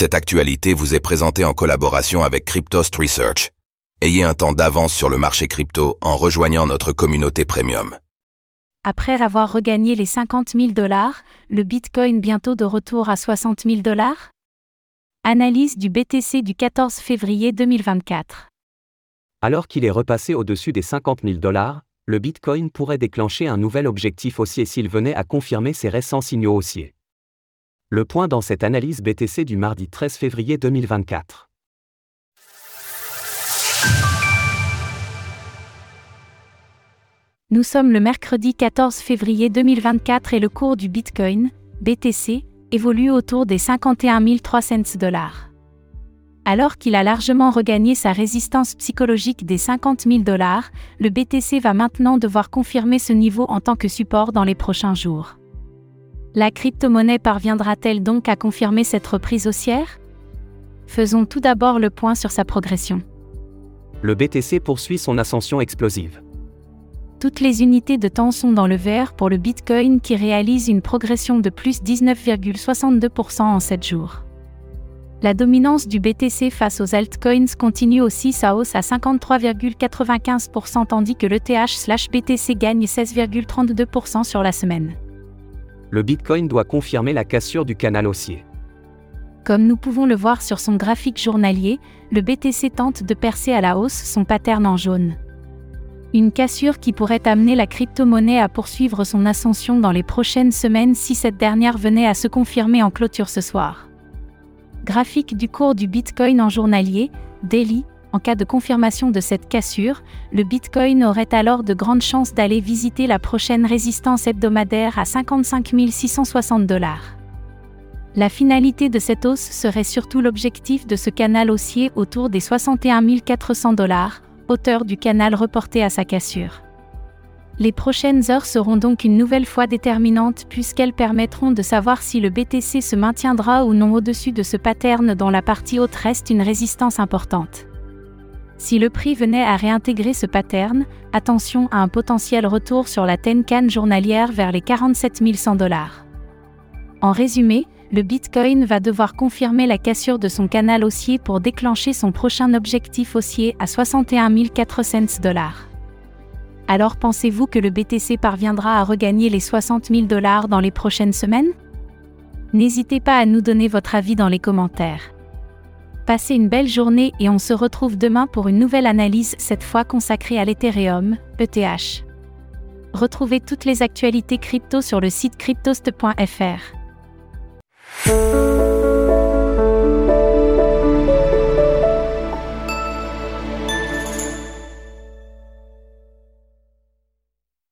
Cette actualité vous est présentée en collaboration avec Cryptost Research. Ayez un temps d'avance sur le marché crypto en rejoignant notre communauté premium. Après avoir regagné les 50 000 dollars, le Bitcoin bientôt de retour à 60 000 dollars? Analyse du BTC du 14 février 2024. Alors qu'il est repassé au-dessus des 50 000 dollars, le Bitcoin pourrait déclencher un nouvel objectif haussier s'il venait à confirmer ses récents signaux haussiers. Le point dans cette analyse BTC du mardi 13 février 2024. Nous sommes le mercredi 14 février 2024 et le cours du Bitcoin, BTC, évolue autour des 51 300 dollars. Alors qu'il a largement regagné sa résistance psychologique des 50 000 dollars, le BTC va maintenant devoir confirmer ce niveau en tant que support dans les prochains jours. La crypto-monnaie parviendra-t-elle donc à confirmer cette reprise haussière? Faisons tout d'abord le point sur sa progression. Le BTC poursuit son ascension explosive. Toutes les unités de temps sont dans le vert pour le Bitcoin qui réalise une progression de plus 19,62% en 7 jours. La dominance du BTC face aux altcoins continue aussi sa hausse à 53,95% tandis que l'ETH/BTC gagne 16,32% sur la semaine le Bitcoin doit confirmer la cassure du canal haussier. Comme nous pouvons le voir sur son graphique journalier, le BTC tente de percer à la hausse son pattern en jaune. Une cassure qui pourrait amener la crypto-monnaie à poursuivre son ascension dans les prochaines semaines si cette dernière venait à se confirmer en clôture ce soir. Graphique du cours du Bitcoin en journalier, daily, en cas de confirmation de cette cassure, le Bitcoin aurait alors de grandes chances d'aller visiter la prochaine résistance hebdomadaire à 55 660 dollars. La finalité de cette hausse serait surtout l'objectif de ce canal haussier autour des 61 400 dollars, hauteur du canal reporté à sa cassure. Les prochaines heures seront donc une nouvelle fois déterminantes puisqu'elles permettront de savoir si le BTC se maintiendra ou non au-dessus de ce pattern dont la partie haute reste une résistance importante. Si le prix venait à réintégrer ce pattern, attention à un potentiel retour sur la Tenkan journalière vers les 47 100 dollars. En résumé, le Bitcoin va devoir confirmer la cassure de son canal haussier pour déclencher son prochain objectif haussier à 61 400 dollars. Alors pensez-vous que le BTC parviendra à regagner les 60 000 dollars dans les prochaines semaines? N'hésitez pas à nous donner votre avis dans les commentaires. Passez une belle journée et on se retrouve demain pour une nouvelle analyse, cette fois consacrée à l'Ethereum, ETH. Retrouvez toutes les actualités crypto sur le site cryptost.fr.